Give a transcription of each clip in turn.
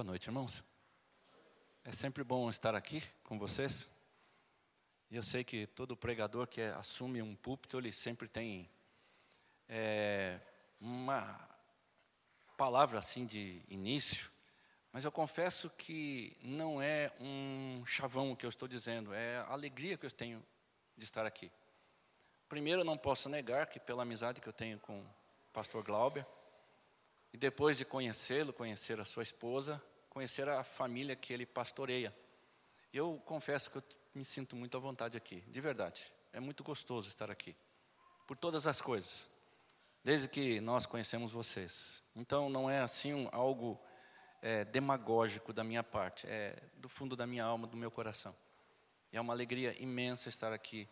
Boa noite, irmãos. É sempre bom estar aqui com vocês. E eu sei que todo pregador que assume um púlpito, ele sempre tem é, uma palavra assim de início, mas eu confesso que não é um chavão que eu estou dizendo, é a alegria que eu tenho de estar aqui. Primeiro, eu não posso negar que pela amizade que eu tenho com o pastor Glauber, e depois de conhecê-lo, conhecer a sua esposa, conhecer a família que ele pastoreia. Eu confesso que eu me sinto muito à vontade aqui, de verdade. É muito gostoso estar aqui, por todas as coisas, desde que nós conhecemos vocês. Então, não é assim algo é, demagógico da minha parte, é do fundo da minha alma, do meu coração. E é uma alegria imensa estar aqui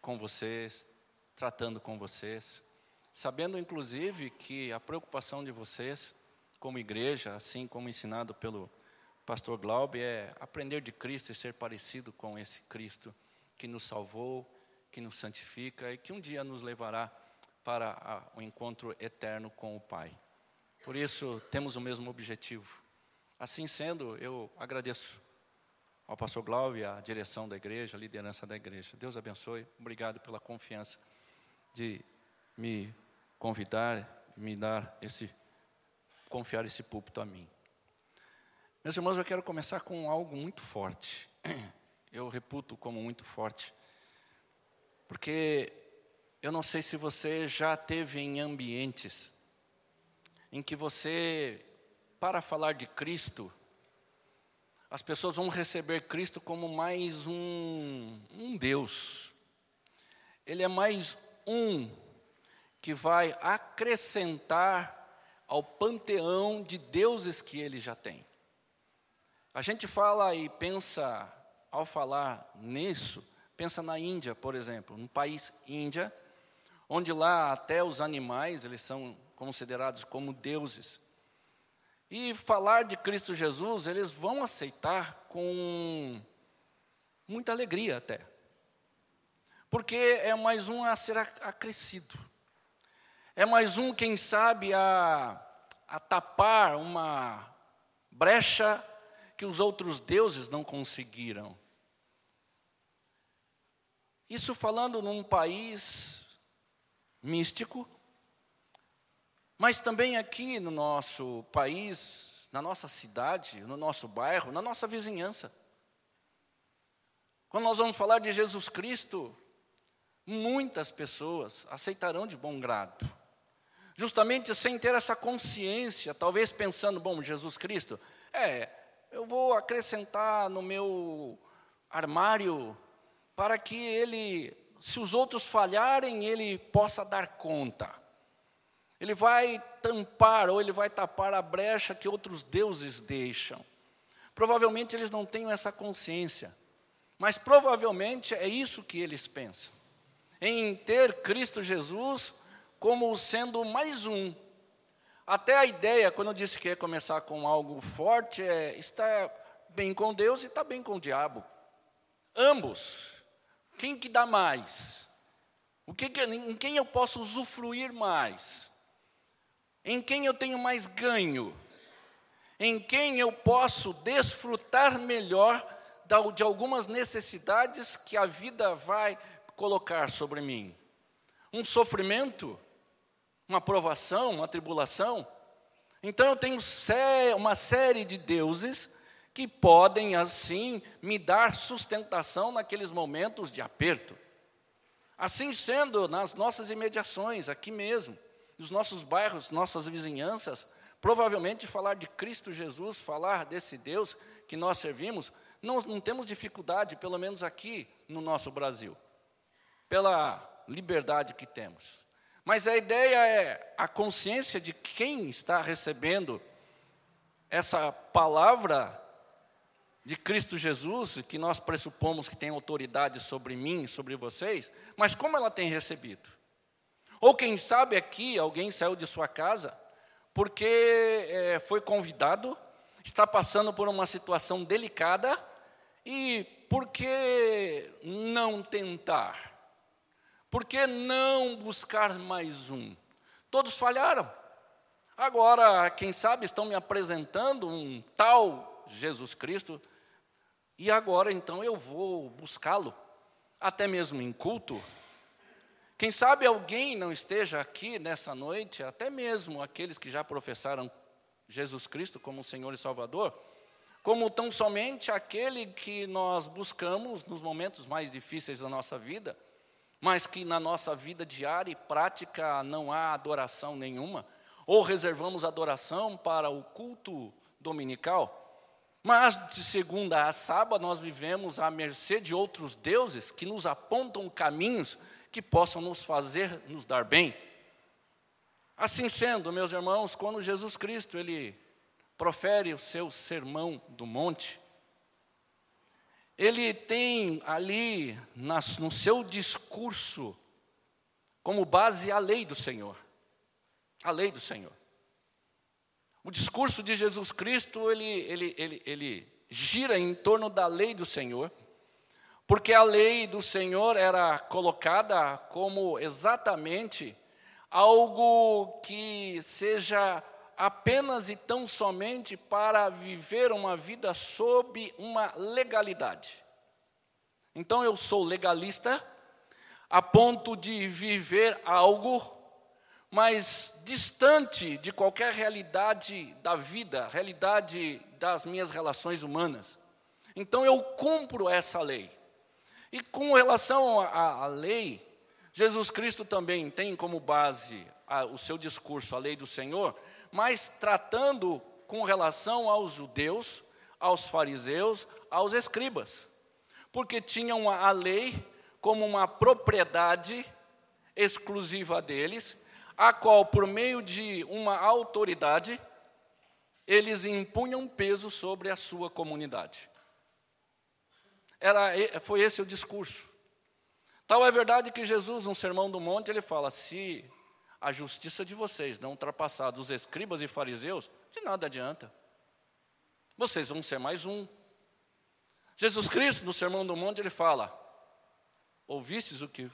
com vocês, tratando com vocês, sabendo inclusive que a preocupação de vocês como igreja, assim como ensinado pelo pastor Glaube, é aprender de Cristo e ser parecido com esse Cristo que nos salvou, que nos santifica e que um dia nos levará para o encontro eterno com o Pai. Por isso, temos o mesmo objetivo. Assim sendo, eu agradeço ao pastor Glaube, a direção da igreja, a liderança da igreja. Deus abençoe. Obrigado pela confiança de me convidar, me dar esse confiar esse púlpito a mim. Meus irmãos, eu quero começar com algo muito forte. Eu reputo como muito forte. Porque eu não sei se você já teve em ambientes em que você, para falar de Cristo, as pessoas vão receber Cristo como mais um, um Deus. Ele é mais um que vai acrescentar ao panteão de deuses que ele já tem. A gente fala e pensa, ao falar nisso, pensa na Índia, por exemplo, no país Índia, onde lá até os animais, eles são considerados como deuses. E falar de Cristo Jesus, eles vão aceitar com muita alegria até. Porque é mais um a ser acrescido. É mais um, quem sabe, a, a tapar uma brecha que os outros deuses não conseguiram. Isso falando num país místico, mas também aqui no nosso país, na nossa cidade, no nosso bairro, na nossa vizinhança. Quando nós vamos falar de Jesus Cristo, muitas pessoas aceitarão de bom grado justamente sem ter essa consciência, talvez pensando, bom, Jesus Cristo, é, eu vou acrescentar no meu armário para que ele, se os outros falharem, ele possa dar conta. Ele vai tampar ou ele vai tapar a brecha que outros deuses deixam. Provavelmente eles não têm essa consciência, mas provavelmente é isso que eles pensam. Em ter Cristo Jesus como sendo mais um. Até a ideia, quando eu disse que ia começar com algo forte, é estar bem com Deus e estar bem com o diabo. Ambos. Quem que dá mais? O que, que em quem eu posso usufruir mais? Em quem eu tenho mais ganho? Em quem eu posso desfrutar melhor de algumas necessidades que a vida vai colocar sobre mim? Um sofrimento uma provação, uma tribulação. Então eu tenho uma série de deuses que podem assim me dar sustentação naqueles momentos de aperto. Assim sendo, nas nossas imediações, aqui mesmo, nos nossos bairros, nossas vizinhanças, provavelmente falar de Cristo Jesus, falar desse Deus que nós servimos, não, não temos dificuldade, pelo menos aqui no nosso Brasil, pela liberdade que temos. Mas a ideia é a consciência de quem está recebendo essa palavra de Cristo Jesus, que nós pressupomos que tem autoridade sobre mim, sobre vocês, mas como ela tem recebido? Ou quem sabe aqui alguém saiu de sua casa porque é, foi convidado, está passando por uma situação delicada e por que não tentar? Por que não buscar mais um? Todos falharam. Agora, quem sabe estão me apresentando um tal Jesus Cristo, e agora então eu vou buscá-lo, até mesmo em culto. Quem sabe alguém não esteja aqui nessa noite, até mesmo aqueles que já professaram Jesus Cristo como Senhor e Salvador, como tão somente aquele que nós buscamos nos momentos mais difíceis da nossa vida, mas que na nossa vida diária e prática não há adoração nenhuma, ou reservamos adoração para o culto dominical. Mas de segunda a sábado nós vivemos à mercê de outros deuses que nos apontam caminhos que possam nos fazer nos dar bem. Assim sendo, meus irmãos, quando Jesus Cristo ele profere o seu sermão do monte, ele tem ali nas, no seu discurso como base a lei do Senhor. A lei do Senhor. O discurso de Jesus Cristo, ele, ele, ele, ele gira em torno da lei do Senhor, porque a lei do Senhor era colocada como exatamente algo que seja apenas e tão somente para viver uma vida sob uma legalidade. Então eu sou legalista a ponto de viver algo mas distante de qualquer realidade da vida, realidade das minhas relações humanas. Então eu cumpro essa lei. E com relação à, lei, Jesus Cristo também tem como base a, o seu discurso, a lei do Senhor, mas tratando com relação aos judeus, aos fariseus, aos escribas, porque tinham a lei como uma propriedade exclusiva deles a qual, por meio de uma autoridade, eles impunham peso sobre a sua comunidade. Era, foi esse o discurso. Tal é verdade que Jesus, no Sermão do Monte, ele fala: se a justiça de vocês não ultrapassar dos escribas e fariseus, de nada adianta. Vocês vão ser mais um. Jesus Cristo, no Sermão do Monte, ele fala: ouvistes o que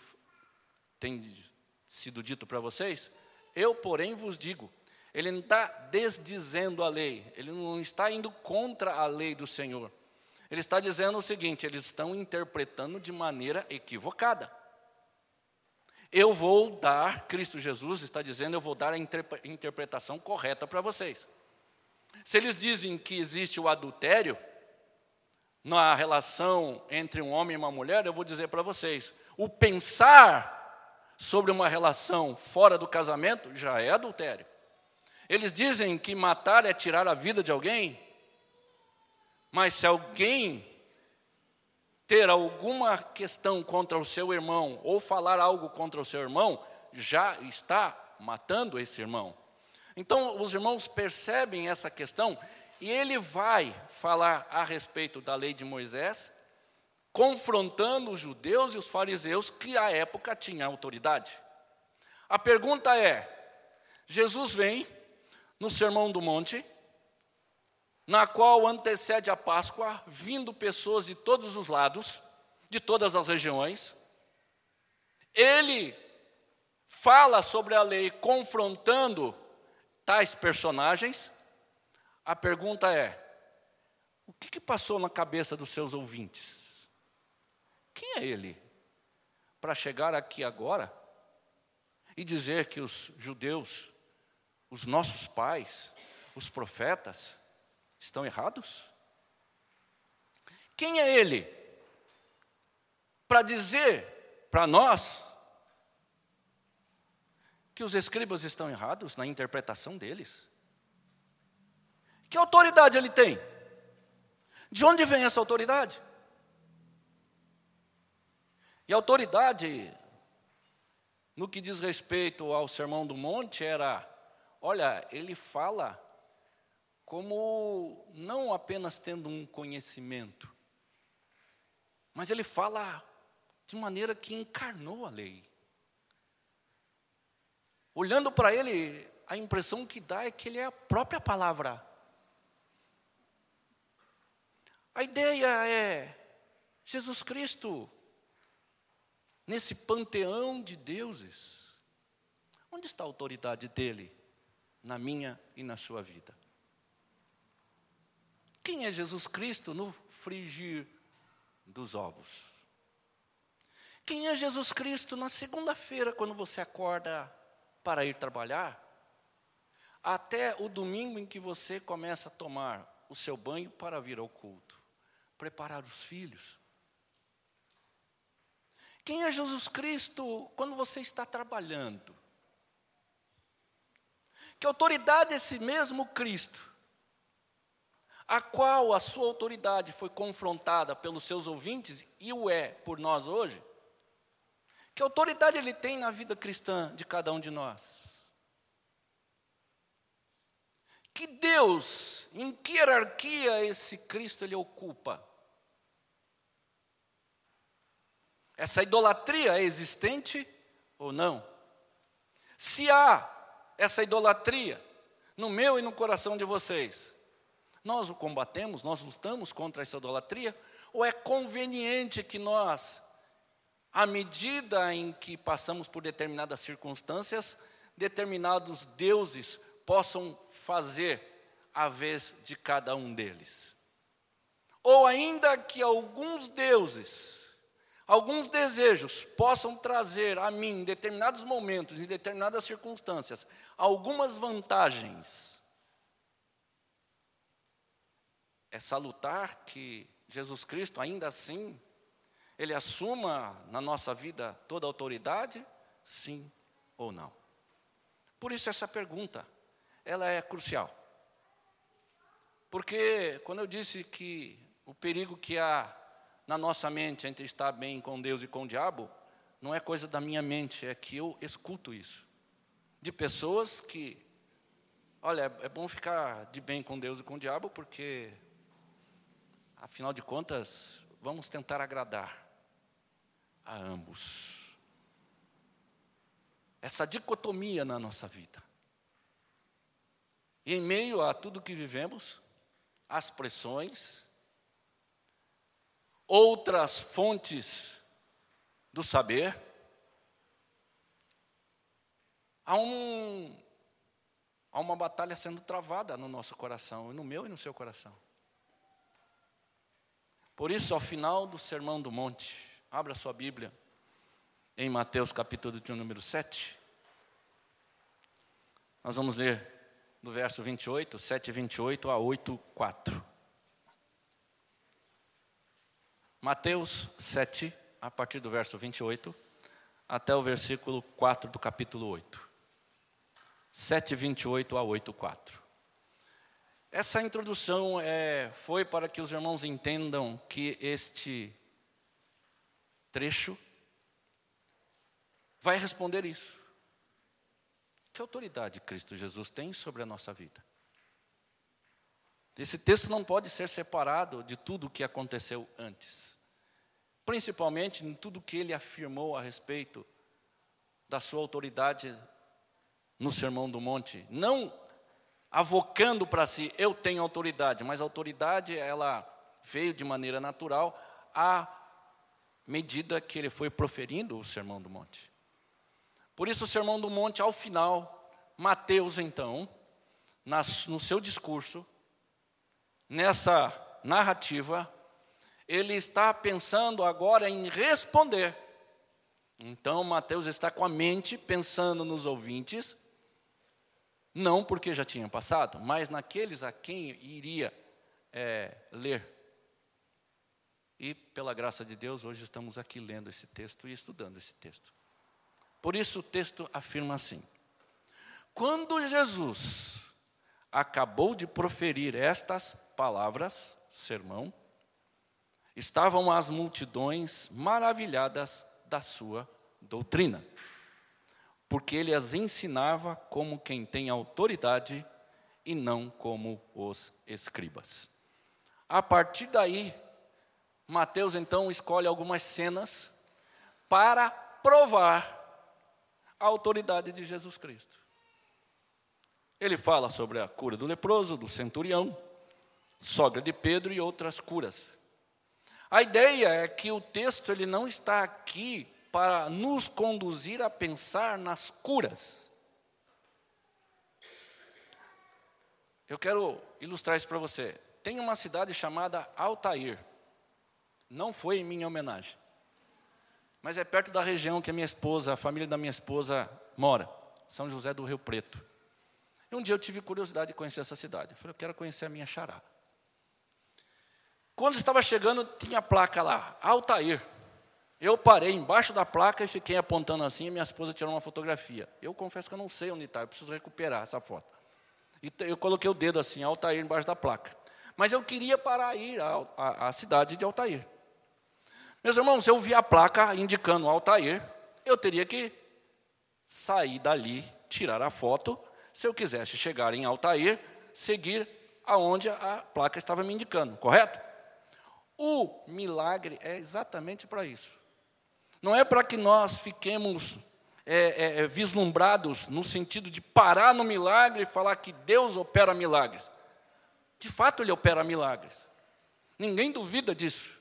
tem sido dito para vocês? Eu, porém, vos digo. Ele não está desdizendo a lei, ele não está indo contra a lei do Senhor. Ele está dizendo o seguinte: eles estão interpretando de maneira equivocada. Eu vou dar, Cristo Jesus está dizendo, eu vou dar a interpretação correta para vocês. Se eles dizem que existe o adultério na relação entre um homem e uma mulher, eu vou dizer para vocês: o pensar sobre uma relação fora do casamento já é adultério. Eles dizem que matar é tirar a vida de alguém, mas se alguém ter alguma questão contra o seu irmão ou falar algo contra o seu irmão, já está matando esse irmão. Então, os irmãos percebem essa questão e ele vai falar a respeito da lei de Moisés confrontando os judeus e os fariseus que à época tinham autoridade. A pergunta é: Jesus vem no Sermão do Monte, na qual antecede a Páscoa, vindo pessoas de todos os lados, de todas as regiões. Ele fala sobre a lei confrontando tais personagens. A pergunta é: o que, que passou na cabeça dos seus ouvintes? Quem é ele para chegar aqui agora e dizer que os judeus, os nossos pais, os profetas, estão errados? Quem é ele para dizer para nós que os escribas estão errados na interpretação deles? Que autoridade ele tem? De onde vem essa autoridade? E a autoridade, no que diz respeito ao Sermão do Monte, era: olha, ele fala como não apenas tendo um conhecimento, mas ele fala de maneira que encarnou a lei. Olhando para ele, a impressão que dá é que ele é a própria palavra. A ideia é Jesus Cristo nesse panteão de deuses, onde está a autoridade dele na minha e na sua vida. Quem é Jesus Cristo no frigir dos ovos? Quem é Jesus Cristo na segunda-feira, quando você acorda para ir trabalhar? Até o domingo em que você começa a tomar o seu banho para vir ao culto, preparar os filhos. Quem é Jesus Cristo quando você está trabalhando? Que autoridade é esse mesmo Cristo, a qual a sua autoridade foi confrontada pelos seus ouvintes e o é por nós hoje? Que autoridade ele tem na vida cristã de cada um de nós? Que Deus, em que hierarquia esse Cristo ele ocupa? Essa idolatria é existente ou não? Se há essa idolatria no meu e no coração de vocês, nós o combatemos, nós lutamos contra essa idolatria, ou é conveniente que nós, à medida em que passamos por determinadas circunstâncias, determinados deuses possam fazer a vez de cada um deles? Ou ainda que alguns deuses alguns desejos possam trazer a mim, em determinados momentos, em determinadas circunstâncias, algumas vantagens, é salutar que Jesus Cristo, ainda assim, Ele assuma na nossa vida toda a autoridade? Sim ou não? Por isso, essa pergunta, ela é crucial. Porque, quando eu disse que o perigo que há na nossa mente entre estar bem com Deus e com o diabo, não é coisa da minha mente, é que eu escuto isso. De pessoas que, olha, é bom ficar de bem com Deus e com o diabo, porque, afinal de contas, vamos tentar agradar a ambos. Essa dicotomia na nossa vida. E em meio a tudo que vivemos, as pressões, outras fontes do saber. Há, um, há uma batalha sendo travada no nosso coração, no meu e no seu coração. Por isso, ao final do Sermão do Monte, abra sua Bíblia em Mateus capítulo de número 7. Nós vamos ler do verso 28, 7, 28 a 8, 4. Mateus 7, a partir do verso 28, até o versículo 4 do capítulo 8. 7, 28 a 8, 4. Essa introdução é, foi para que os irmãos entendam que este trecho vai responder isso. Que autoridade Cristo Jesus tem sobre a nossa vida? Esse texto não pode ser separado de tudo o que aconteceu antes, principalmente em tudo que ele afirmou a respeito da sua autoridade no Sermão do Monte, não avocando para si, eu tenho autoridade, mas a autoridade ela veio de maneira natural à medida que ele foi proferindo o Sermão do Monte. Por isso, o Sermão do Monte, ao final, Mateus, então, no seu discurso, nessa narrativa, ele está pensando agora em responder. Então, Mateus está com a mente pensando nos ouvintes, não porque já tinha passado, mas naqueles a quem iria é, ler. E, pela graça de Deus, hoje estamos aqui lendo esse texto e estudando esse texto. Por isso, o texto afirma assim: Quando Jesus acabou de proferir estas palavras, sermão, estavam as multidões maravilhadas da sua doutrina, porque ele as ensinava como quem tem autoridade e não como os escribas. A partir daí, Mateus então escolhe algumas cenas para provar a autoridade de Jesus Cristo. Ele fala sobre a cura do leproso, do centurião, sogra de Pedro e outras curas. A ideia é que o texto ele não está aqui para nos conduzir a pensar nas curas. Eu quero ilustrar isso para você. Tem uma cidade chamada Altair. Não foi em minha homenagem. Mas é perto da região que a minha esposa, a família da minha esposa mora, São José do Rio Preto. E um dia eu tive curiosidade de conhecer essa cidade. Eu falei, eu quero conhecer a minha xará. Quando estava chegando, tinha a placa lá, Altair. Eu parei embaixo da placa e fiquei apontando assim, e minha esposa tirou uma fotografia. Eu confesso que eu não sei onde está, eu preciso recuperar essa foto. E eu coloquei o dedo assim, Altair, embaixo da placa. Mas eu queria parar ir à, à cidade de Altair. Meus irmãos, se eu vi a placa indicando Altair, eu teria que sair dali, tirar a foto, se eu quisesse chegar em Altair, seguir aonde a placa estava me indicando, correto? O milagre é exatamente para isso. Não é para que nós fiquemos é, é, é, vislumbrados no sentido de parar no milagre e falar que Deus opera milagres. De fato, Ele opera milagres. Ninguém duvida disso.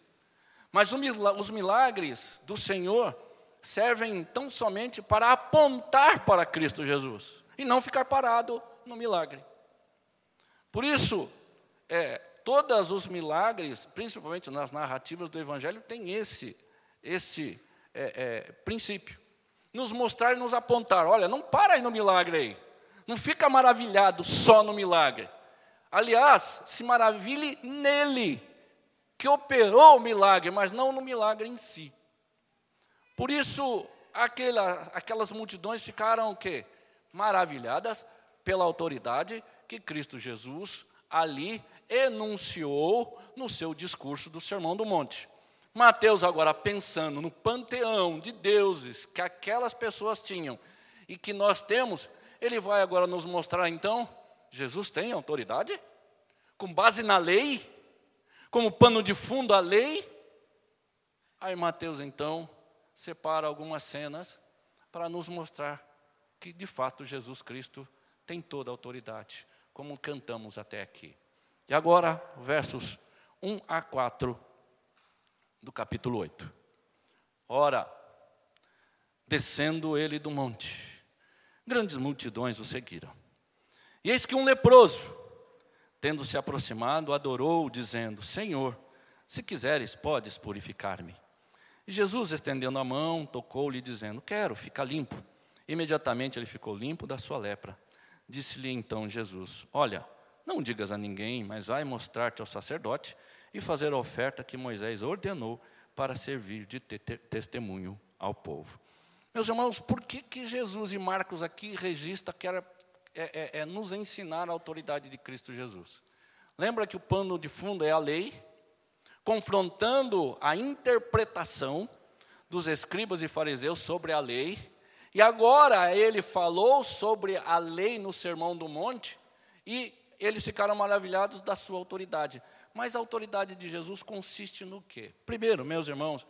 Mas os milagres do Senhor servem tão somente para apontar para Cristo Jesus e não ficar parado no milagre. Por isso, é, todos os milagres, principalmente nas narrativas do Evangelho, têm esse, esse é, é, princípio. Nos mostrar e nos apontar. Olha, não para aí no milagre aí. Não fica maravilhado só no milagre. Aliás, se maravilhe nele, que operou o milagre, mas não no milagre em si. Por isso, aquela, aquelas multidões ficaram o quê? Maravilhadas pela autoridade que Cristo Jesus ali enunciou no seu discurso do Sermão do Monte. Mateus, agora pensando no panteão de deuses que aquelas pessoas tinham e que nós temos, ele vai agora nos mostrar então: Jesus tem autoridade? Com base na lei? Como pano de fundo a lei? Aí Mateus então separa algumas cenas para nos mostrar que de fato Jesus Cristo tem toda a autoridade, como cantamos até aqui. E agora, versos 1 a 4 do capítulo 8. Ora, descendo ele do monte, grandes multidões o seguiram. E eis que um leproso, tendo se aproximado, adorou, dizendo: Senhor, se quiseres, podes purificar-me. E Jesus, estendendo a mão, tocou-lhe, dizendo: Quero, fica limpo. Imediatamente ele ficou limpo da sua lepra. Disse-lhe então Jesus: Olha, não digas a ninguém, mas vai mostrar-te ao sacerdote e fazer a oferta que Moisés ordenou para servir de testemunho ao povo. Meus irmãos, por que, que Jesus e Marcos aqui registra que era, é, é, é nos ensinar a autoridade de Cristo Jesus? Lembra que o pano de fundo é a lei, confrontando a interpretação dos escribas e fariseus sobre a lei, e agora ele falou sobre a lei no Sermão do Monte, e eles ficaram maravilhados da sua autoridade. Mas a autoridade de Jesus consiste no quê? Primeiro, meus irmãos,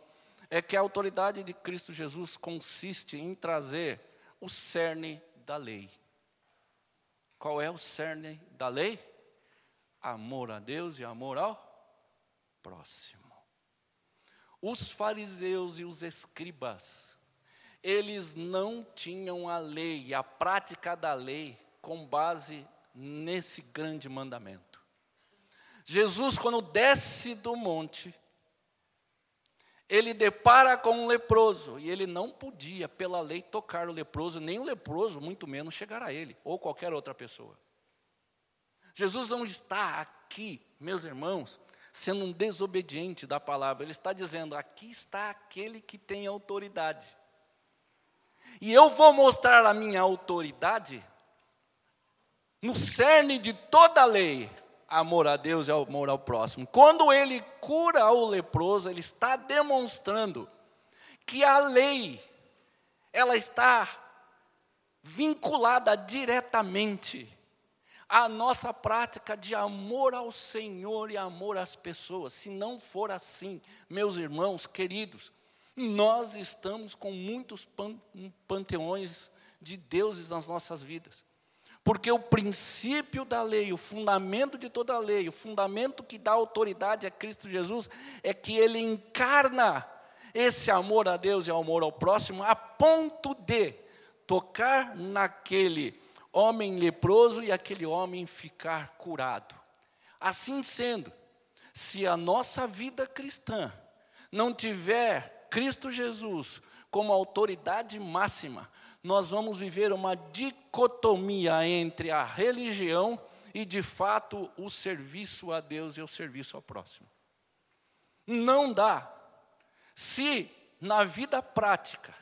é que a autoridade de Cristo Jesus consiste em trazer o cerne da lei. Qual é o cerne da lei? Amor a Deus e amor ao próximo. Os fariseus e os escribas, eles não tinham a lei, a prática da lei, com base nesse grande mandamento. Jesus, quando desce do monte, ele depara com um leproso, e ele não podia, pela lei, tocar o leproso, nem o leproso, muito menos chegar a ele, ou qualquer outra pessoa. Jesus não está aqui, meus irmãos, sendo um desobediente da palavra, ele está dizendo: aqui está aquele que tem autoridade. E eu vou mostrar a minha autoridade no cerne de toda a lei, amor a Deus e amor ao próximo. Quando ele cura o leproso, ele está demonstrando que a lei ela está vinculada diretamente à nossa prática de amor ao Senhor e amor às pessoas. Se não for assim, meus irmãos queridos, nós estamos com muitos panteões de deuses nas nossas vidas. Porque o princípio da lei, o fundamento de toda a lei, o fundamento que dá autoridade a Cristo Jesus, é que ele encarna esse amor a Deus e amor ao próximo, a ponto de tocar naquele homem leproso e aquele homem ficar curado. Assim sendo, se a nossa vida cristã não tiver Cristo Jesus como autoridade máxima, nós vamos viver uma dicotomia entre a religião e, de fato, o serviço a Deus e o serviço ao próximo. Não dá. Se na vida prática,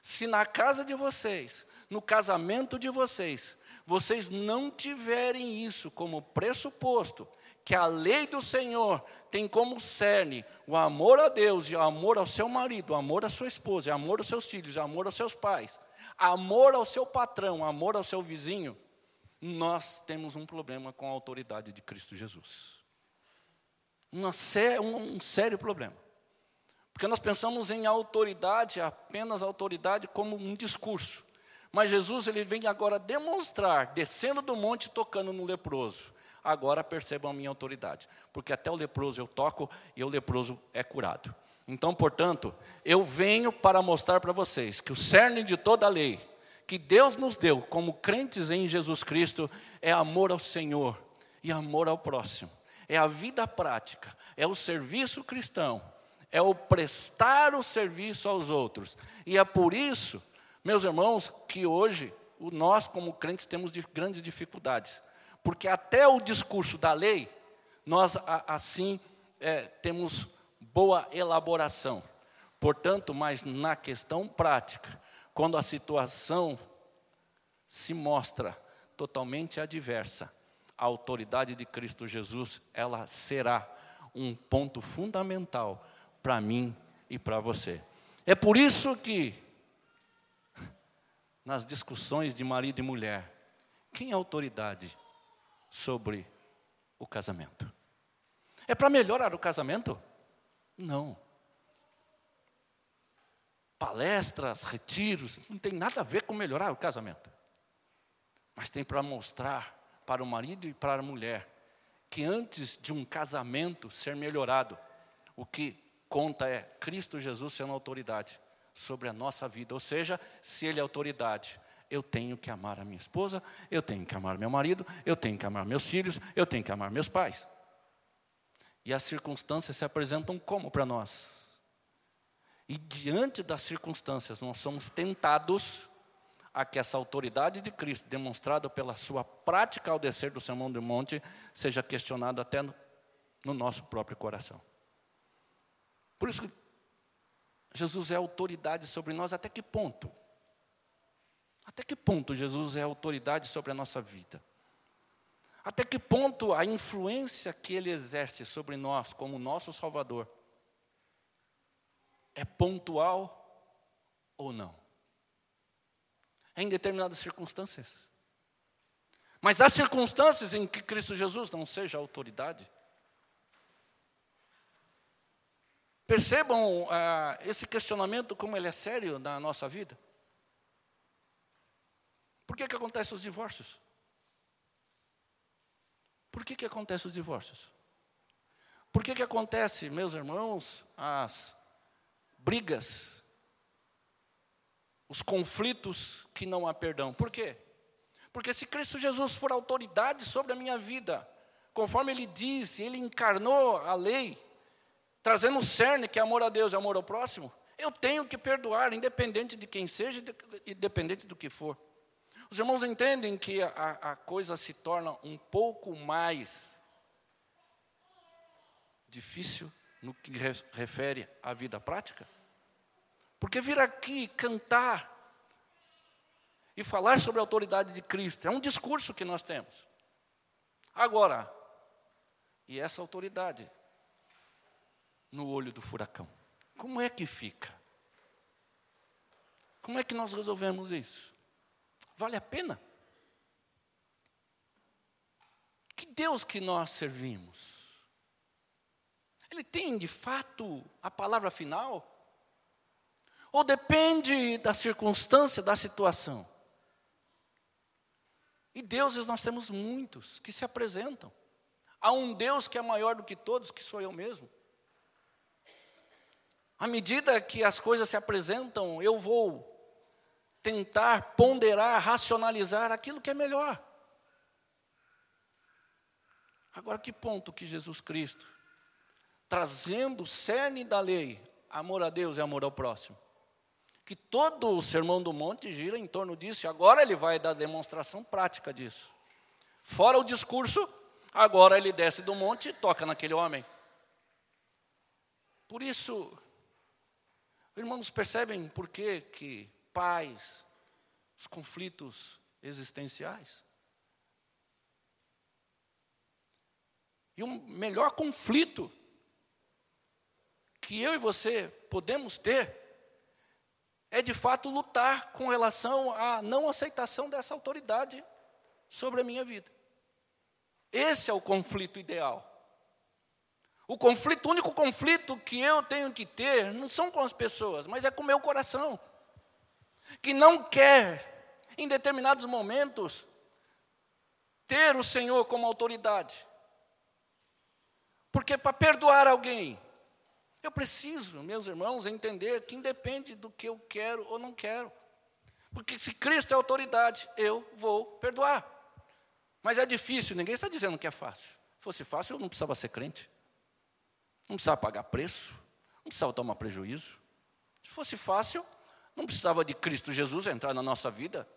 se na casa de vocês, no casamento de vocês, vocês não tiverem isso como pressuposto, que a lei do Senhor tem como cerne o amor a Deus e o amor ao seu marido, o amor à sua esposa, o amor aos seus filhos, o amor aos seus pais, amor ao seu patrão, amor ao seu vizinho, nós temos um problema com a autoridade de Cristo Jesus. Uma, um, um sério problema. Porque nós pensamos em autoridade, apenas autoridade, como um discurso. Mas Jesus ele vem agora demonstrar, descendo do monte, tocando no leproso. Agora percebam a minha autoridade, porque até o leproso eu toco e o leproso é curado. Então, portanto, eu venho para mostrar para vocês que o cerne de toda a lei que Deus nos deu como crentes em Jesus Cristo é amor ao Senhor e amor ao próximo. É a vida prática, é o serviço cristão, é o prestar o serviço aos outros. E é por isso, meus irmãos, que hoje nós, como crentes, temos grandes dificuldades. Porque até o discurso da lei, nós assim é, temos boa elaboração. Portanto, mas na questão prática, quando a situação se mostra totalmente adversa, a autoridade de Cristo Jesus, ela será um ponto fundamental para mim e para você. É por isso que, nas discussões de marido e mulher, quem é autoridade sobre o casamento? É para melhorar o casamento? Não. Palestras, retiros, não tem nada a ver com melhorar o casamento. Mas tem para mostrar para o marido e para a mulher que antes de um casamento ser melhorado, o que conta é Cristo Jesus sendo autoridade sobre a nossa vida. Ou seja, se Ele é autoridade, eu tenho que amar a minha esposa, eu tenho que amar meu marido, eu tenho que amar meus filhos, eu tenho que amar meus pais. E as circunstâncias se apresentam como para nós? E diante das circunstâncias, nós somos tentados a que essa autoridade de Cristo, demonstrada pela sua prática ao descer do Sermão do Monte, seja questionada até no, no nosso próprio coração. Por isso, Jesus é autoridade sobre nós até que ponto? Até que ponto Jesus é autoridade sobre a nossa vida? Até que ponto a influência que ele exerce sobre nós como nosso Salvador é pontual ou não? É em determinadas circunstâncias. Mas há circunstâncias em que Cristo Jesus não seja autoridade. Percebam ah, esse questionamento como ele é sério na nossa vida. Por que, que acontecem os divórcios? Por que, que acontecem os divórcios? Por que, que acontece, meus irmãos, as brigas, os conflitos que não há perdão? Por quê? Porque se Cristo Jesus for autoridade sobre a minha vida, conforme Ele disse, Ele encarnou a lei, trazendo o cerne que é amor a Deus e amor ao próximo, eu tenho que perdoar, independente de quem seja, independente do que for. Os irmãos entendem que a, a coisa se torna um pouco mais difícil no que refere à vida prática? Porque vir aqui cantar e falar sobre a autoridade de Cristo é um discurso que nós temos. Agora, e essa autoridade no olho do furacão. Como é que fica? Como é que nós resolvemos isso? Vale a pena? Que Deus que nós servimos? Ele tem de fato a palavra final? Ou depende da circunstância, da situação? E deuses nós temos muitos que se apresentam. Há um Deus que é maior do que todos, que sou eu mesmo. À medida que as coisas se apresentam, eu vou tentar ponderar, racionalizar aquilo que é melhor. Agora, que ponto que Jesus Cristo, trazendo o cerne da lei, amor a Deus e amor ao próximo, que todo o sermão do monte gira em torno disso, e agora ele vai dar demonstração prática disso. Fora o discurso, agora ele desce do monte e toca naquele homem. Por isso, irmãos, percebem por que, que pais, os conflitos existenciais? E o melhor conflito que eu e você podemos ter é de fato lutar com relação à não aceitação dessa autoridade sobre a minha vida. Esse é o conflito ideal. O conflito, o único conflito que eu tenho que ter não são com as pessoas, mas é com o meu coração, que não quer, em determinados momentos, ter o Senhor como autoridade. Porque para perdoar alguém, eu preciso, meus irmãos, entender que independe do que eu quero ou não quero. Porque se Cristo é autoridade, eu vou perdoar. Mas é difícil, ninguém está dizendo que é fácil. Se fosse fácil, eu não precisava ser crente. Não precisava pagar preço, não precisava tomar prejuízo. Se fosse fácil, não precisava de Cristo Jesus entrar na nossa vida.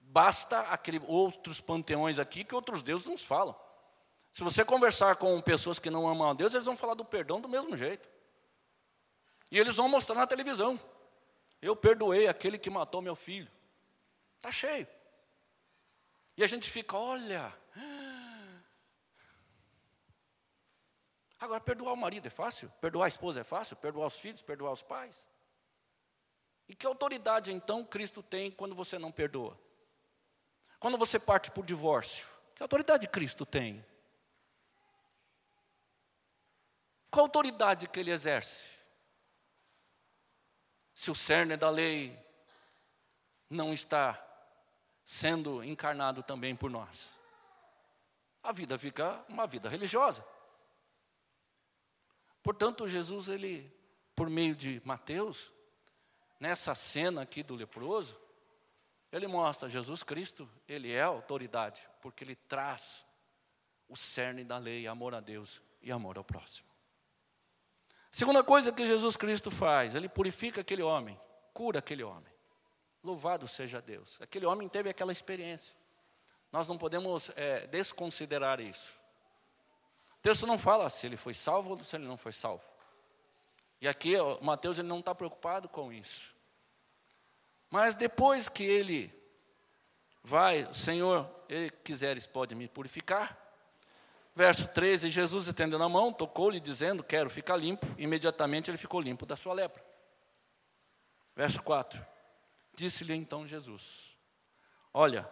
Basta aquele outros panteões aqui que outros deuses nos falam. Se você conversar com pessoas que não amam a Deus, eles vão falar do perdão do mesmo jeito. E eles vão mostrar na televisão. Eu perdoei aquele que matou meu filho. Está cheio. E a gente fica, olha. Agora, perdoar o marido é fácil? Perdoar a esposa é fácil? Perdoar os filhos? Perdoar os pais? E que autoridade então Cristo tem quando você não perdoa? Quando você parte por divórcio? Que autoridade Cristo tem? Qual autoridade que ele exerce? Se o cerne da lei não está sendo encarnado também por nós. A vida fica uma vida religiosa. Portanto, Jesus, ele, por meio de Mateus, nessa cena aqui do leproso, ele mostra Jesus Cristo, ele é autoridade, porque ele traz o cerne da lei, amor a Deus e amor ao próximo. Segunda coisa que Jesus Cristo faz, ele purifica aquele homem, cura aquele homem. Louvado seja Deus. Aquele homem teve aquela experiência. Nós não podemos é, desconsiderar isso. O texto não fala se ele foi salvo ou se ele não foi salvo. E aqui Mateus ele não está preocupado com isso. Mas depois que ele vai, Senhor, ele quiseres pode me purificar. Verso 13: Jesus estendendo a mão, tocou-lhe, dizendo: Quero ficar limpo. Imediatamente ele ficou limpo da sua lepra. Verso 4: Disse-lhe então Jesus: Olha,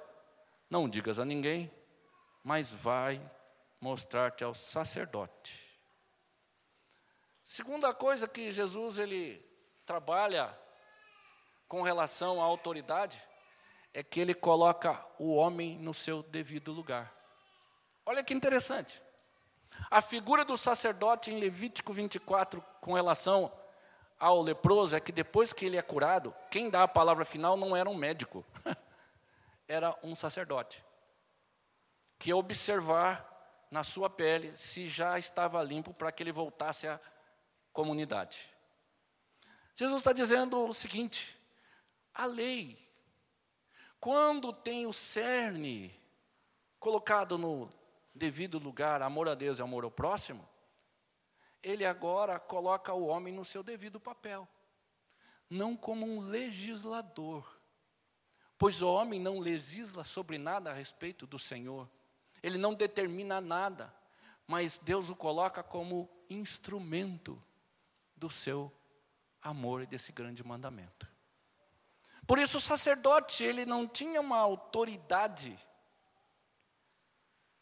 não digas a ninguém, mas vai mostrar-te ao sacerdote. Segunda coisa que Jesus ele trabalha com relação à autoridade é que ele coloca o homem no seu devido lugar. Olha que interessante. A figura do sacerdote em Levítico 24, com relação ao leproso, é que depois que ele é curado, quem dá a palavra final não era um médico, era um sacerdote, que ia observar na sua pele se já estava limpo para que ele voltasse à comunidade. Jesus está dizendo o seguinte: a lei, quando tem o cerne colocado no devido lugar, amor a Deus e amor ao próximo, ele agora coloca o homem no seu devido papel, não como um legislador, pois o homem não legisla sobre nada a respeito do Senhor, ele não determina nada, mas Deus o coloca como instrumento do seu amor e desse grande mandamento. Por isso o sacerdote, ele não tinha uma autoridade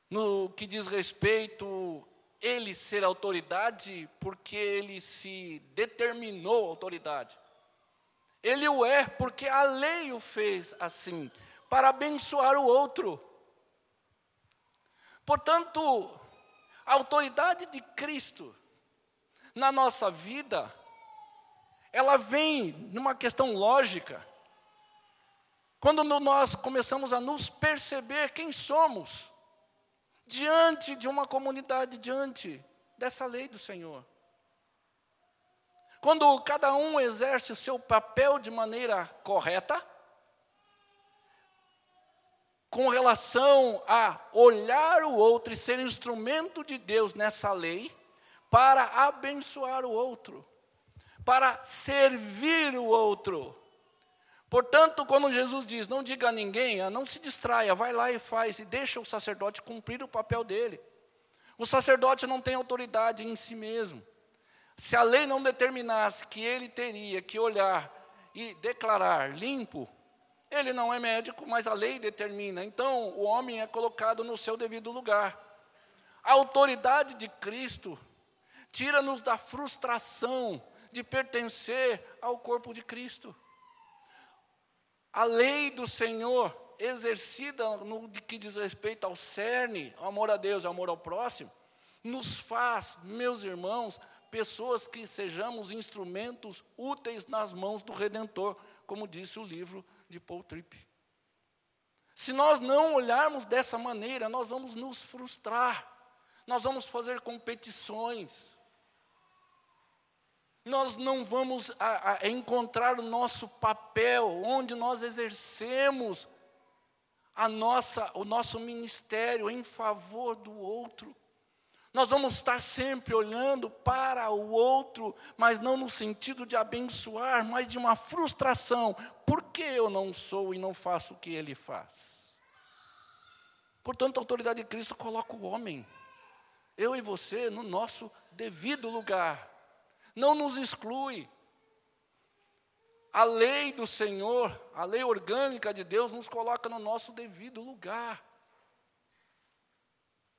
no que diz respeito ele ser autoridade, porque ele se determinou autoridade. Ele o é porque a lei o fez assim, para abençoar o outro. Portanto, a autoridade de Cristo na nossa vida, ela vem numa questão lógica, Quando nós começamos a nos perceber quem somos, diante de uma comunidade, diante dessa lei do Senhor. Quando cada um exerce o seu papel de maneira correta, com relação a olhar o outro e ser instrumento de Deus nessa lei, para abençoar o outro, para servir o outro. Portanto, quando Jesus diz, não diga a ninguém, não se distraia, vai lá e faz, e deixa o sacerdote cumprir o papel dele. O sacerdote não tem autoridade em si mesmo. Se a lei não determinasse que ele teria que olhar e declarar limpo, ele não é médico, mas a lei determina. Então, o homem é colocado no seu devido lugar. A autoridade de Cristo tira-nos da frustração de pertencer ao corpo de Cristo. A lei do Senhor, exercida no que diz respeito ao cerne, ao amor a Deus e amor ao próximo, nos faz, meus irmãos, pessoas que sejamos instrumentos úteis nas mãos do Redentor, como disse o livro de Paul Tripp. Se nós não olharmos dessa maneira, nós vamos nos frustrar, nós vamos fazer competições, nós não vamos a, a encontrar o nosso papel, onde nós exercemos a nossa, o nosso ministério em favor do outro. Nós vamos estar sempre olhando para o outro, mas não no sentido de abençoar, mas de uma frustração. Por que eu não sou e não faço o que ele faz? Portanto, a autoridade de Cristo coloca o homem, eu e você, no nosso devido lugar. Não nos exclui. A lei do Senhor, a lei orgânica de Deus, nos coloca no nosso devido lugar.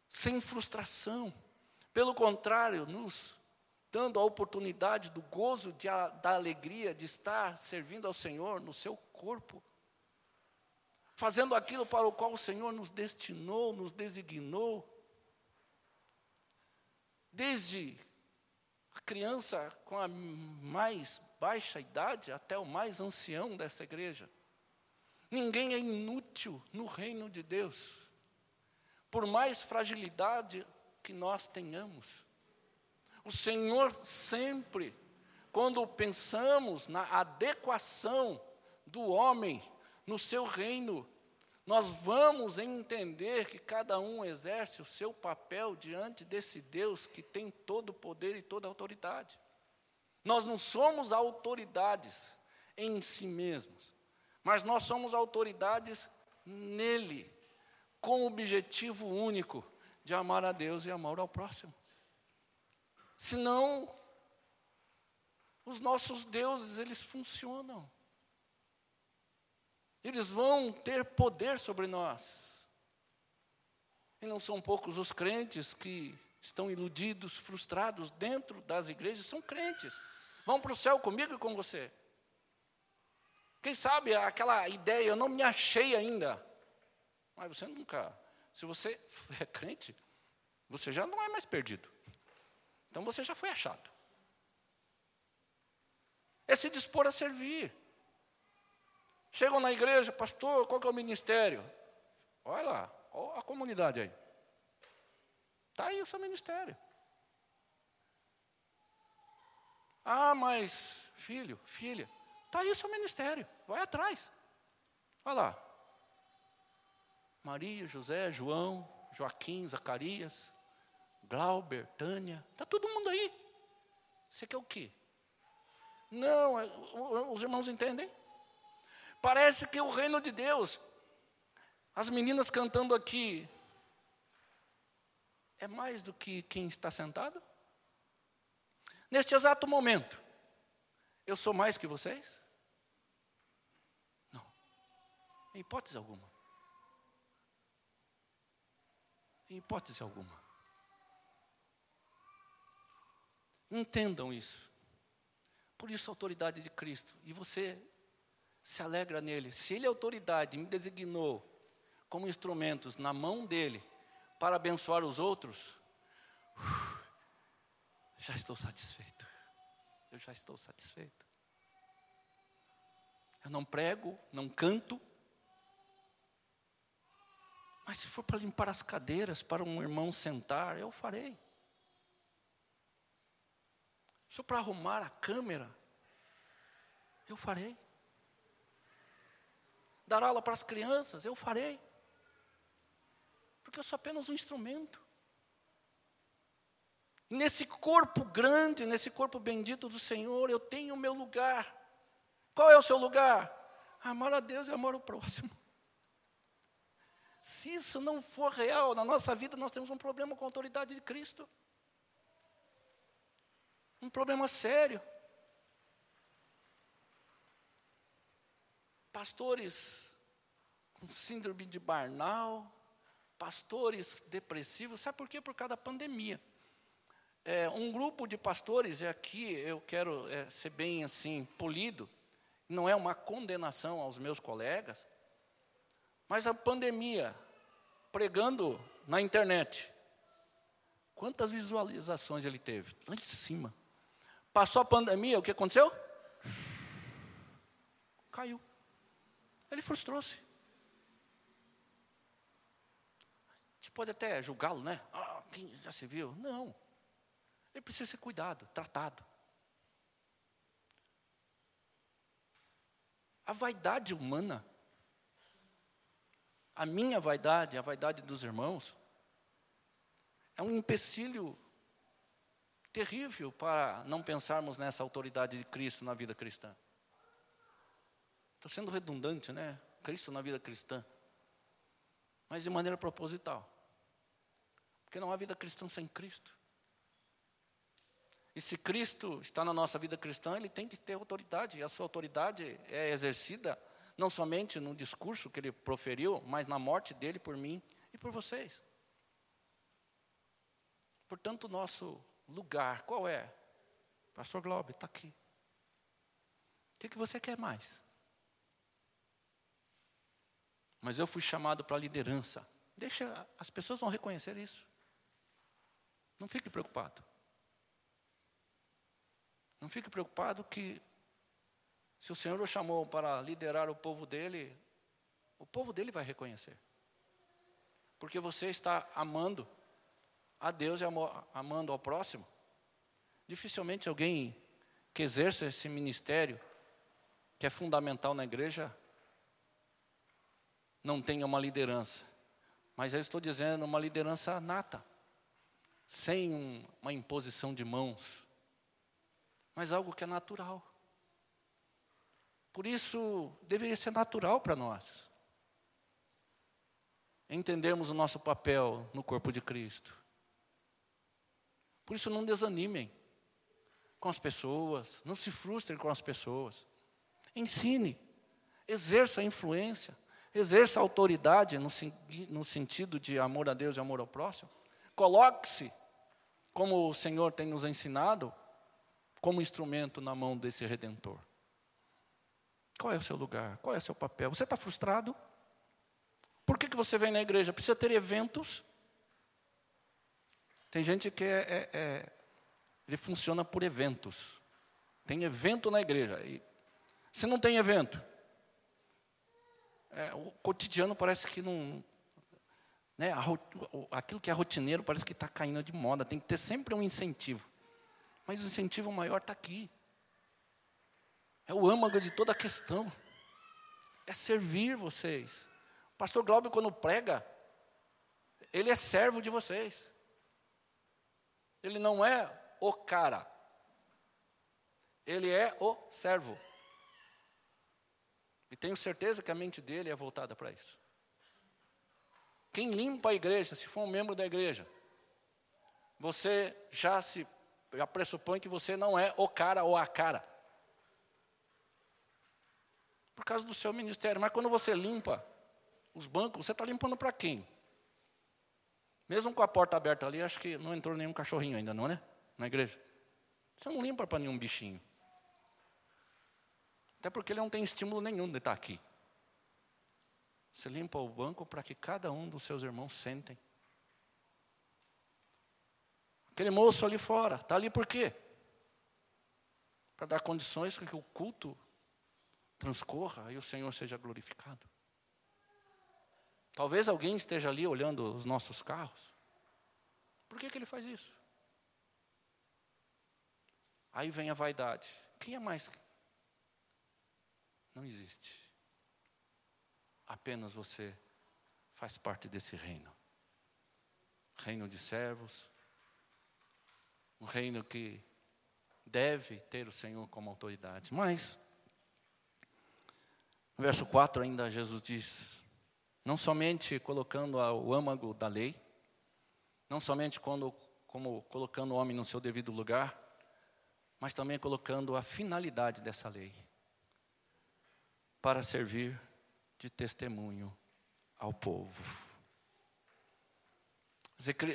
Sem frustração. Pelo contrário, nos dando a oportunidade do gozo, de, da alegria de estar servindo ao Senhor no seu corpo, fazendo aquilo para o qual o Senhor nos destinou, nos designou. Desde criança com a mais baixa idade até o mais ancião dessa igreja. Ninguém é inútil no reino de Deus, por mais fragilidade que nós tenhamos. O Senhor sempre, quando pensamos na adequação do homem no seu reino, nós vamos entender que cada um exerce o seu papel diante desse Deus que tem todo o poder e toda a autoridade. Nós não somos autoridades em si mesmos, mas nós somos autoridades nele, com o objetivo único de amar a Deus e amar ao próximo. Senão, os nossos deuses, eles funcionam. Eles vão ter poder sobre nós. E não são poucos os crentes que estão iludidos, frustrados dentro das igrejas, são crentes. Vão para o céu comigo e com você. Quem sabe aquela ideia, eu não me achei ainda. Mas você nunca se você é crente, você já não é mais perdido. Então você já foi achado. É se dispor a servir. Chegam na igreja, pastor, qual que é o ministério? Olha lá, olha a comunidade aí. Está aí o seu ministério. Ah, mas, filho, filha, está aí o seu ministério, vai atrás. Olha lá, Maria, José, João, Joaquim, Zacarias, Glauber, Tânia, está todo mundo aí. Você quer o quê? Não, é, os irmãos entendem? Parece que o reino de Deus, as meninas cantando aqui, é mais do que quem está sentado? Neste exato momento, eu sou mais que vocês? Não, em hipótese alguma. em hipótese alguma. Entendam isso. Por isso a autoridade de Cristo. E você se alegra nele. Se ele é autoridade, me designou como instrumentos na mão dele para abençoar os outros, já estou satisfeito. Eu já estou satisfeito. Eu não prego, não canto, Mas se for para limpar as cadeiras, para um irmão sentar, eu farei. Se for para arrumar a câmera, eu farei. Dar aula para as crianças, eu farei. Porque eu sou apenas um instrumento. E nesse corpo grande, nesse corpo bendito do Senhor, eu tenho o meu lugar. Qual é o seu lugar? Amar a Deus e amar o próximo. Se isso não for real na nossa vida, nós temos um problema com a autoridade de Cristo. Um problema sério. Pastores com síndrome de Barnal, pastores depressivos, sabe por quê? Por causa da pandemia. É, um grupo de pastores, e aqui eu quero é, ser bem assim, polido, não é uma condenação aos meus colegas, mas a pandemia, pregando na internet, quantas visualizações ele teve? Lá em cima. Passou a pandemia, o que aconteceu? Caiu. Ele frustrou-se. A gente pode até julgá-lo, né? Ah, quem já se viu? Não. Ele precisa ser cuidado, tratado. A vaidade humana, a minha vaidade, a vaidade dos irmãos, é um empecilho terrível para não pensarmos nessa autoridade de Cristo na vida cristã. Estou sendo redundante, né? Cristo na vida cristã. Mas de maneira proposital. Porque não há vida cristã sem Cristo. E se Cristo está na nossa vida cristã, ele tem que ter autoridade, e a sua autoridade é exercida não somente no discurso que ele proferiu, mas na morte dele por mim e por vocês. Portanto, o nosso lugar, qual é? Pastor Globo, está aqui. O que, que você quer mais? Mas eu fui chamado para a liderança. Deixa, as pessoas vão reconhecer isso. Não fique preocupado. Não fique preocupado que se o Senhor o chamou para liderar o povo dele, o povo dele vai reconhecer. Porque você está amando a Deus e amando ao próximo. Dificilmente alguém que exerça esse ministério, que é fundamental na igreja, não tenha uma liderança. Mas eu estou dizendo uma liderança nata, sem um, uma imposição de mãos, mas algo que é natural. Por isso, deveria ser natural para nós entendermos o nosso papel no corpo de Cristo. Por isso, não desanimem com as pessoas, não se frustrem com as pessoas. Ensine, exerça a influência, exerça autoridade no, no sentido de amor a Deus e amor ao próximo. Coloque-se, como o Senhor tem nos ensinado, como instrumento na mão desse redentor. Qual é o seu lugar? Qual é o seu papel? Você está frustrado? Por que, que você vem na igreja? Precisa ter eventos? Tem gente que é, é, é, ele funciona por eventos. Tem evento na igreja. E, se não tem evento, é, o cotidiano parece que não. Né, a, aquilo que é rotineiro parece que está caindo de moda. Tem que ter sempre um incentivo. Mas o incentivo maior está aqui. É o âmago de toda a questão. É servir vocês. O pastor Glauber, quando prega, ele é servo de vocês. Ele não é o cara. Ele é o servo. E tenho certeza que a mente dele é voltada para isso. Quem limpa a igreja, se for um membro da igreja, você já se já pressupõe que você não é o cara ou a cara. Por causa do seu ministério. Mas quando você limpa os bancos, você está limpando para quem? Mesmo com a porta aberta ali, acho que não entrou nenhum cachorrinho ainda, não, né? Na igreja. Você não limpa para nenhum bichinho. Até porque ele não tem estímulo nenhum de estar aqui. Você limpa o banco para que cada um dos seus irmãos sentem. Aquele moço ali fora, está ali por quê? Para dar condições para que o culto transcorra e o Senhor seja glorificado. Talvez alguém esteja ali olhando os nossos carros. Por que, que ele faz isso? Aí vem a vaidade. Quem é mais? Não existe. Apenas você faz parte desse reino. Reino de servos. Um reino que deve ter o Senhor como autoridade. Mas, no verso 4 ainda Jesus diz: não somente colocando o âmago da lei, não somente quando, como colocando o homem no seu devido lugar, mas também colocando a finalidade dessa lei para servir de testemunho ao povo.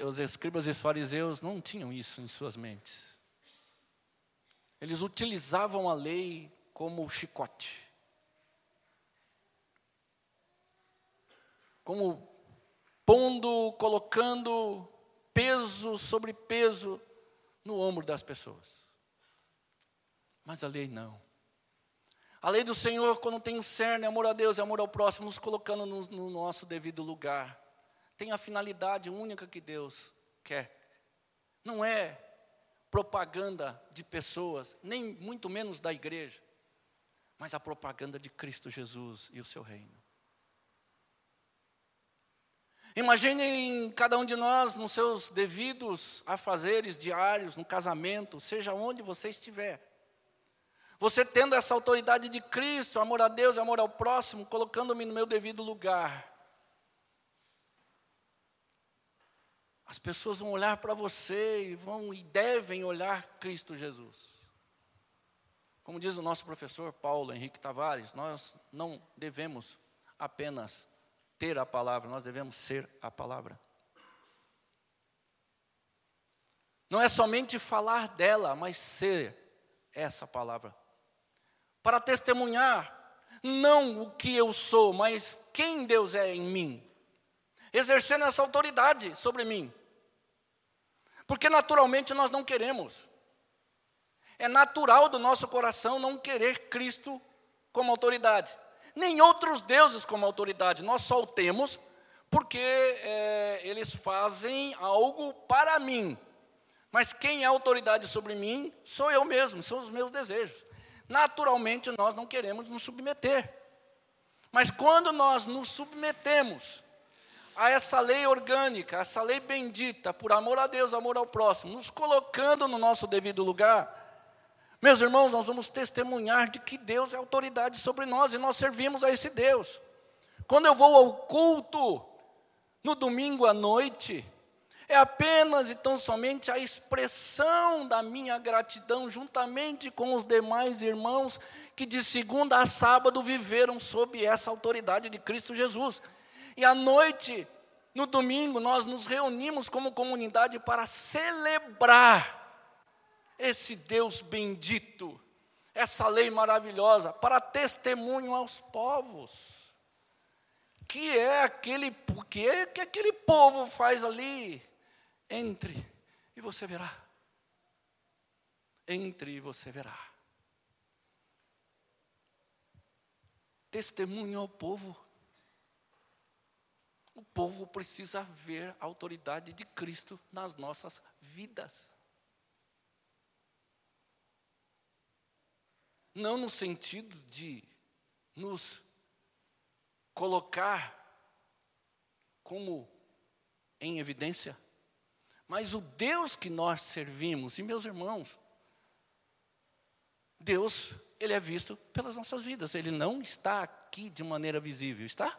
Os escribas e fariseus não tinham isso em suas mentes. Eles utilizavam a lei como chicote. Como pondo, colocando peso sobre peso no ombro das pessoas. Mas a lei não. A lei do Senhor, quando tem o cerne, amor a Deus e amor ao próximo, nos colocando no, no nosso devido lugar, tem a finalidade única que Deus quer. Não é propaganda de pessoas, nem muito menos da igreja, mas a propaganda de Cristo Jesus e o seu reino. Imaginem cada um de nós nos seus devidos afazeres diários, no casamento, seja onde você estiver. Você tendo essa autoridade de Cristo, amor a Deus, amor ao próximo, colocando-me no meu devido lugar. As pessoas vão olhar para você e vão e devem olhar Cristo Jesus. Como diz o nosso professor Paulo Henrique Tavares, nós não devemos apenas ter a palavra, nós devemos ser a palavra. Não é somente falar dela, mas ser essa palavra. Para testemunhar não o que eu sou, mas quem Deus é em mim. Exercendo essa autoridade sobre mim. Porque naturalmente nós não queremos. É natural do nosso coração não querer Cristo como autoridade, nem outros deuses como autoridade. Nós só o temos porque é, eles fazem algo para mim. Mas quem é autoridade sobre mim sou eu mesmo, são os meus desejos. Naturalmente nós não queremos nos submeter. Mas quando nós nos submetemos a essa lei orgânica, essa lei bendita, por amor a Deus, amor ao próximo, nos colocando no nosso devido lugar, meus irmãos, nós vamos testemunhar de que Deus é autoridade sobre nós e nós servimos a esse Deus. Quando eu vou ao culto, no domingo à noite, é apenas e tão somente a expressão da minha gratidão, juntamente com os demais irmãos que de segunda a sábado viveram sob essa autoridade de Cristo Jesus. E à noite, no domingo, nós nos reunimos como comunidade para celebrar esse Deus bendito, essa lei maravilhosa, para testemunho aos povos. Que é aquele que é que aquele povo faz ali? Entre e você verá. Entre e você verá. Testemunho ao povo. O povo precisa ver a autoridade de Cristo nas nossas vidas. Não no sentido de nos colocar como em evidência, mas o Deus que nós servimos, e meus irmãos, Deus, Ele é visto pelas nossas vidas, Ele não está aqui de maneira visível, está?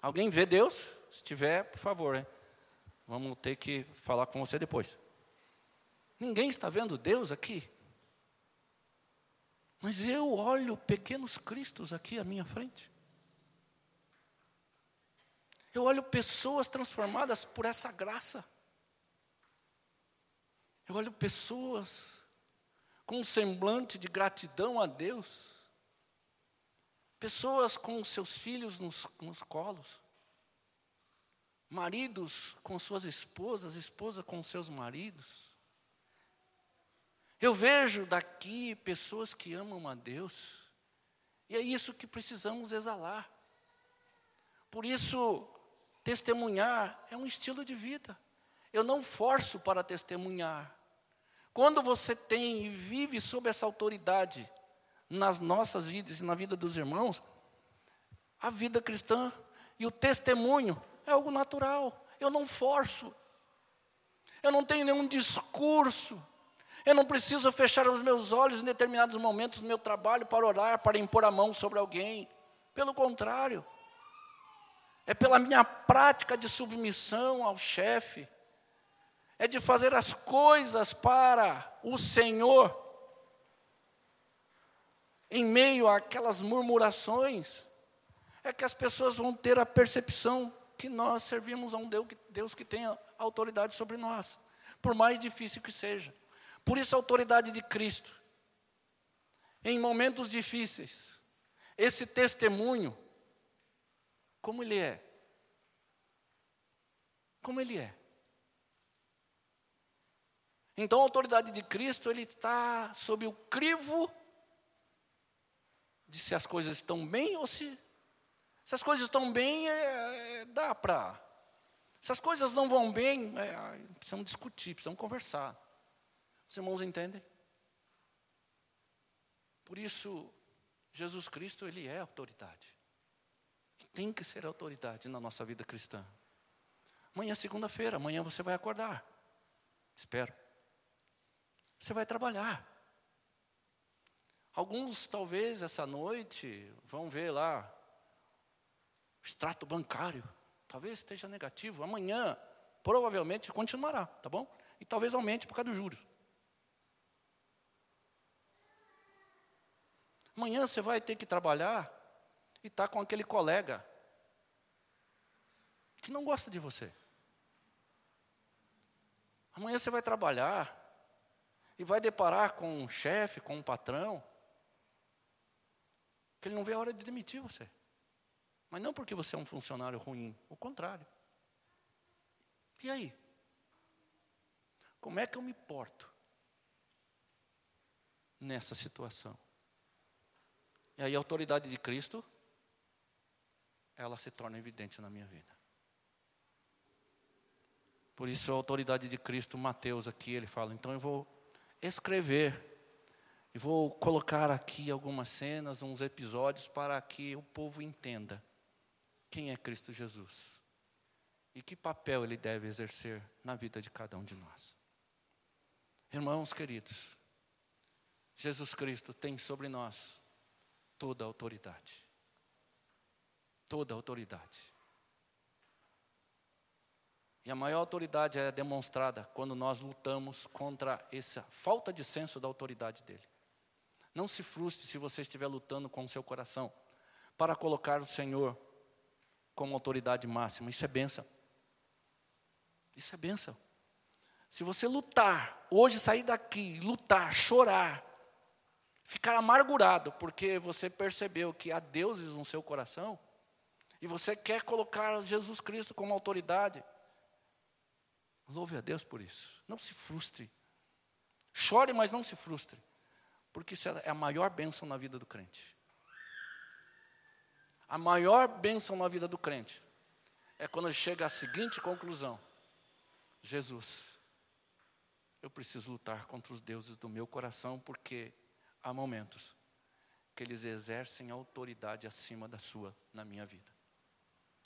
Alguém vê Deus? Se tiver, por favor, hein? vamos ter que falar com você depois. Ninguém está vendo Deus aqui. Mas eu olho pequenos cristos aqui à minha frente. Eu olho pessoas transformadas por essa graça. Eu olho pessoas com um semblante de gratidão a Deus. Pessoas com seus filhos nos, nos colos. Maridos com suas esposas, esposa com seus maridos. Eu vejo daqui pessoas que amam a Deus. E é isso que precisamos exalar. Por isso, Testemunhar é um estilo de vida. Eu não forço para testemunhar. Quando você tem e vive sob essa autoridade nas nossas vidas e na vida dos irmãos, a vida cristã e o testemunho é algo natural. Eu não forço. Eu não tenho nenhum discurso. Eu não preciso fechar os meus olhos em determinados momentos do meu trabalho para orar, para impor a mão sobre alguém. Pelo contrário, é pela minha prática de submissão ao chefe, é de fazer as coisas para o Senhor, em meio àquelas murmurações, é que as pessoas vão ter a percepção que nós servimos a um Deus que, Deus que tem autoridade sobre nós, por mais difícil que seja. Por isso, a autoridade de Cristo, em momentos difíceis, esse testemunho, como ele é? Como ele é? Então a autoridade de Cristo, ele está sob o crivo de se as coisas estão bem ou se. Se as coisas estão bem, é, é, dá para. Se as coisas não vão bem, é, precisamos discutir, precisamos conversar. Os irmãos entendem? Por isso, Jesus Cristo, ele é autoridade. Tem que ser autoridade na nossa vida cristã. Amanhã é segunda-feira, amanhã você vai acordar. Espero. Você vai trabalhar. Alguns, talvez, essa noite, vão ver lá o extrato bancário. Talvez esteja negativo. Amanhã, provavelmente, continuará, tá bom? E talvez aumente por causa dos juros. Amanhã você vai ter que trabalhar e está com aquele colega que não gosta de você. Amanhã você vai trabalhar e vai deparar com um chefe, com um patrão, que ele não vê a hora de demitir você. Mas não porque você é um funcionário ruim, o contrário. E aí? Como é que eu me porto nessa situação? E aí a autoridade de Cristo, ela se torna evidente na minha vida. Por isso a autoridade de Cristo, Mateus aqui, ele fala, então eu vou escrever e vou colocar aqui algumas cenas, uns episódios para que o povo entenda quem é Cristo Jesus e que papel ele deve exercer na vida de cada um de nós. Irmãos queridos, Jesus Cristo tem sobre nós toda a autoridade. Toda a autoridade. E a maior autoridade é demonstrada quando nós lutamos contra essa falta de senso da autoridade dele. Não se frustre se você estiver lutando com o seu coração para colocar o Senhor como autoridade máxima. Isso é bênção. Isso é bênção. Se você lutar, hoje sair daqui, lutar, chorar, ficar amargurado porque você percebeu que há deuses no seu coração e você quer colocar Jesus Cristo como autoridade, louve a Deus por isso. Não se frustre. Chore, mas não se frustre, porque isso é a maior bênção na vida do crente. A maior bênção na vida do crente é quando ele chega à seguinte conclusão: Jesus, eu preciso lutar contra os deuses do meu coração, porque há momentos que eles exercem autoridade acima da sua na minha vida.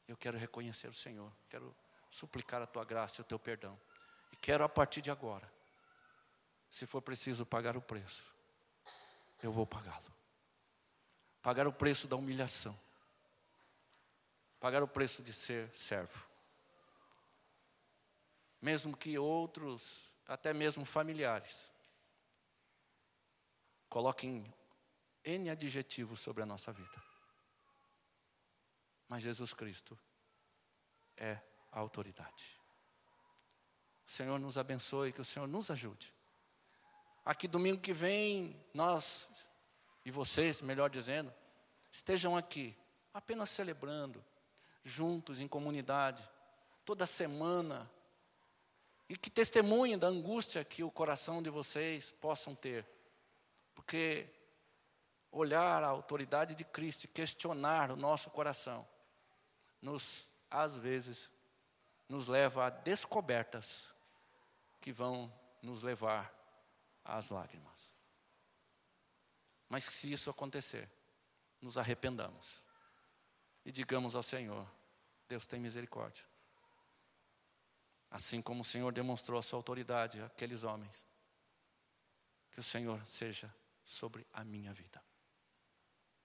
Eu quero reconhecer o Senhor, quero suplicar a tua graça e o teu perdão. E quero a partir de agora, se for preciso pagar o preço, eu vou pagá-lo. Pagar o preço da humilhação. Pagar o preço de ser servo. Mesmo que outros, até mesmo familiares, coloquem N adjetivos sobre a nossa vida. Mas Jesus Cristo é a autoridade. O Senhor nos abençoe, que o Senhor nos ajude. Aqui domingo que vem, nós e vocês, melhor dizendo, estejam aqui apenas celebrando, juntos em comunidade, toda semana, e que testemunhem da angústia que o coração de vocês possam ter porque olhar a autoridade de Cristo questionar o nosso coração nos às vezes, nos leva a descobertas que vão nos levar às lágrimas. Mas se isso acontecer, nos arrependamos e digamos ao Senhor: Deus tem misericórdia. Assim como o Senhor demonstrou a sua autoridade àqueles homens, que o Senhor seja sobre a minha vida.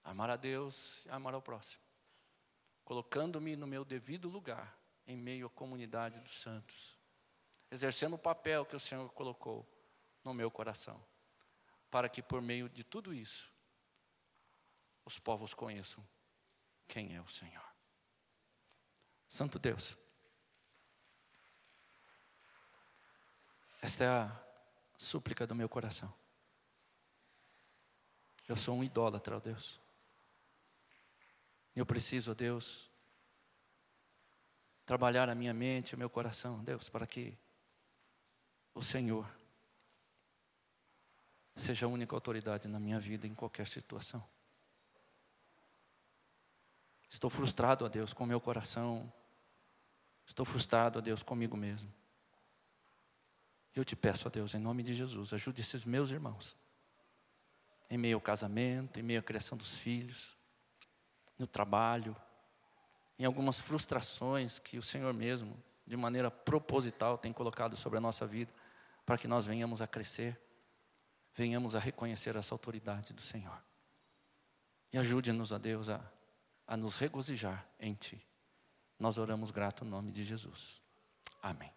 Amar a Deus e amar ao próximo, colocando-me no meu devido lugar, em meio à comunidade dos santos, exercendo o papel que o Senhor colocou no meu coração, para que por meio de tudo isso, os povos conheçam quem é o Senhor. Santo Deus, esta é a súplica do meu coração. Eu sou um idólatra, ó Deus. Eu preciso, ó Deus, trabalhar a minha mente, o meu coração, Deus, para que o Senhor seja a única autoridade na minha vida em qualquer situação. Estou frustrado, ó Deus, com meu coração. Estou frustrado, ó Deus, comigo mesmo. Eu te peço, ó Deus, em nome de Jesus, ajude esses meus irmãos. Em meio ao casamento, em meio à criação dos filhos, no trabalho, em algumas frustrações que o Senhor mesmo, de maneira proposital, tem colocado sobre a nossa vida, para que nós venhamos a crescer, venhamos a reconhecer essa autoridade do Senhor. E ajude-nos, ó Deus, a a nos regozijar em Ti. Nós oramos grato no nome de Jesus. Amém.